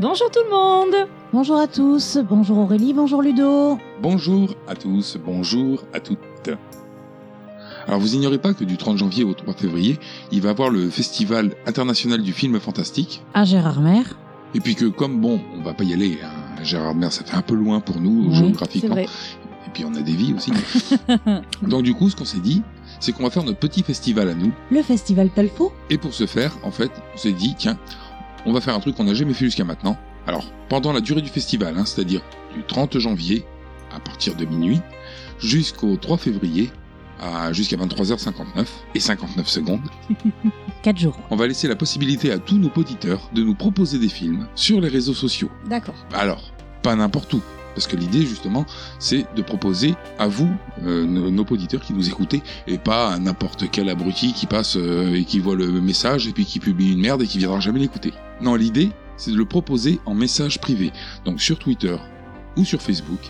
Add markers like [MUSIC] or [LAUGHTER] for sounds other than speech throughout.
Bonjour tout le monde Bonjour à tous, bonjour Aurélie, bonjour Ludo. Bonjour à tous, bonjour à toutes. Alors vous ignorez pas que du 30 janvier au 3 février, il va y avoir le Festival international du film fantastique. À Gérard Mer. Et puis que comme bon, on va pas y aller, hein, Gérard Mer ça fait un peu loin pour nous Oui, géographiquement. vrai. Et puis on a des vies aussi. [LAUGHS] Donc du coup ce qu'on s'est dit, c'est qu'on va faire notre petit festival à nous. Le festival Talfo. Et pour ce faire, en fait, on s'est dit, tiens, on va faire un truc qu'on n'a jamais fait jusqu'à maintenant. Alors, pendant la durée du festival, hein, c'est-à-dire du 30 janvier à partir de minuit jusqu'au 3 février à jusqu'à 23h59 et 59 secondes, [LAUGHS] 4 jours. on va laisser la possibilité à tous nos auditeurs de nous proposer des films sur les réseaux sociaux. D'accord. Alors, pas n'importe où. Parce que l'idée, justement, c'est de proposer à vous, euh, nos, nos auditeurs qui nous écoutez, et pas à n'importe quel abruti qui passe euh, et qui voit le message et puis qui publie une merde et qui viendra jamais l'écouter. Non, l'idée, c'est de le proposer en message privé. Donc sur Twitter ou sur Facebook,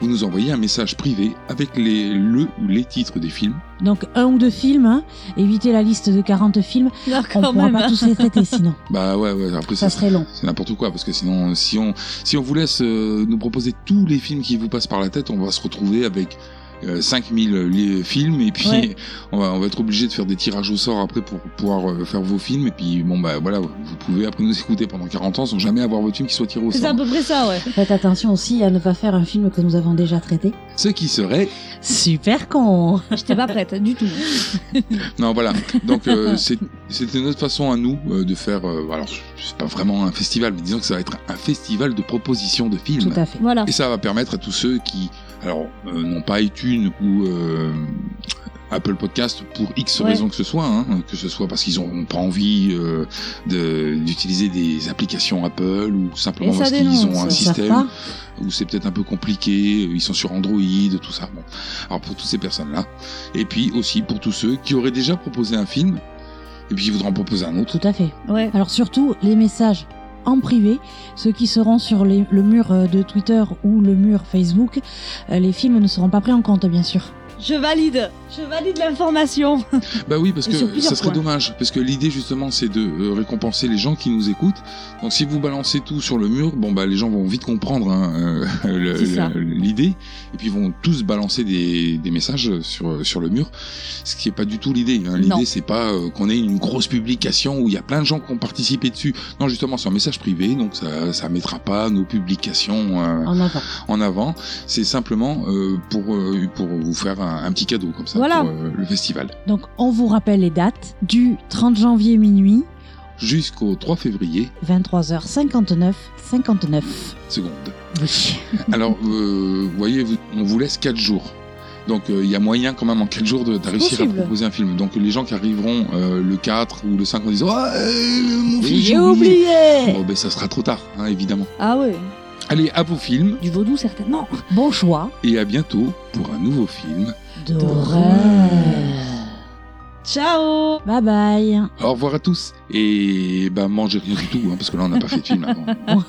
vous nous envoyez un message privé avec les, le ou les titres des films. Donc un ou deux films, hein. évitez la liste de 40 films. [LAUGHS] Non, On quand pourra même. pas tous les traiter sinon. [LAUGHS] Bah ouais, ouais, après Ça ça, serait long. c'est n'importe quoi parce que sinon si on si on vous laisse euh, nous proposer tous les films qui vous passent par la tête on va se retrouver avec euh, 5000 li- films et puis Ouais. [LAUGHS] on, va, on va être obligé de faire des tirages au sort après pour pouvoir euh, faire vos films et puis bon bah voilà vous pouvez après nous écouter pendant 40 ans sans jamais avoir votre film qui soit tiré au C'est sort à peu près ça, ouais. Faites attention aussi à ne pas faire un film que nous avons déjà traité. ce qui serait Super con [LAUGHS] J'étais pas prête du tout. [LAUGHS] non voilà donc euh, c'est- c'était notre façon à nous euh, de faire euh, alors c'est pas vraiment un festival mais disons que ça va être un festival de propositions de films Tout à fait. Voilà. Et ça va permettre à tous ceux qui, alors, euh, n'ont pas iTunes ou euh, Apple Podcast pour X Ouais. raisons que ce soit, hein, que ce soit parce qu'ils n'ont pas envie euh, de- d'utiliser des applications Apple ou simplement parce qu'ils ont un ils Ils système où c'est peut-être un peu compliqué, ils sont sur Android, tout ça. Bon. Alors pour toutes ces personnes-là, et puis aussi pour tous ceux qui auraient déjà proposé un film et puis qui voudront en proposer un autre. Tout à fait. Ouais. Alors surtout, les messages en privé, ceux qui seront sur le mur euh, de Twitter ou le mur Facebook, euh, les films ne seront pas pris en compte, bien sûr. Je valide. Je valide l'information. Bah oui, parce que ça serait points. dommage, parce que l'idée justement c'est de euh, récompenser les gens qui nous écoutent. Donc si vous balancez tout sur le mur, bon bah les gens vont vite comprendre hein, euh, l'idée, et puis ils vont tous balancer des, des messages sur sur le mur, ce qui est pas du tout l'idée. Hein. L'idée c'est pas euh, qu'on ait une grosse publication où il y a plein de gens qui ont participé dessus. Non justement c'est un message privé, donc ça ça mettra pas nos publications euh, En avant. en avant. C'est simplement pour pour vous faire un, un petit cadeau comme ça Voilà. pour euh, le festival. Donc on vous rappelle les dates du 30 janvier minuit, jusqu'au 3 février, 23h59, 59. seconde. Oui. [LAUGHS] Alors, euh, vous voyez, vous- on vous laisse 4 jours. Donc, euh, il y a moyen quand même en 4 jours de, de réussir à proposer un film. Donc, les gens qui arriveront euh, le 4 ou le 5 en disant Ah, euh, mon film, j'ai oublié. oublié Bon, ben, ça sera trop tard, hein, évidemment. Ah ouais. Allez, à vos films Du vaudou, certainement. Bon choix et à bientôt pour un nouveau film. d'horreur. Ciao. Bye bye. Au revoir à tous et bah, mangez rien du tout, hein, parce que là, on n'a pas fait de film avant. [LAUGHS]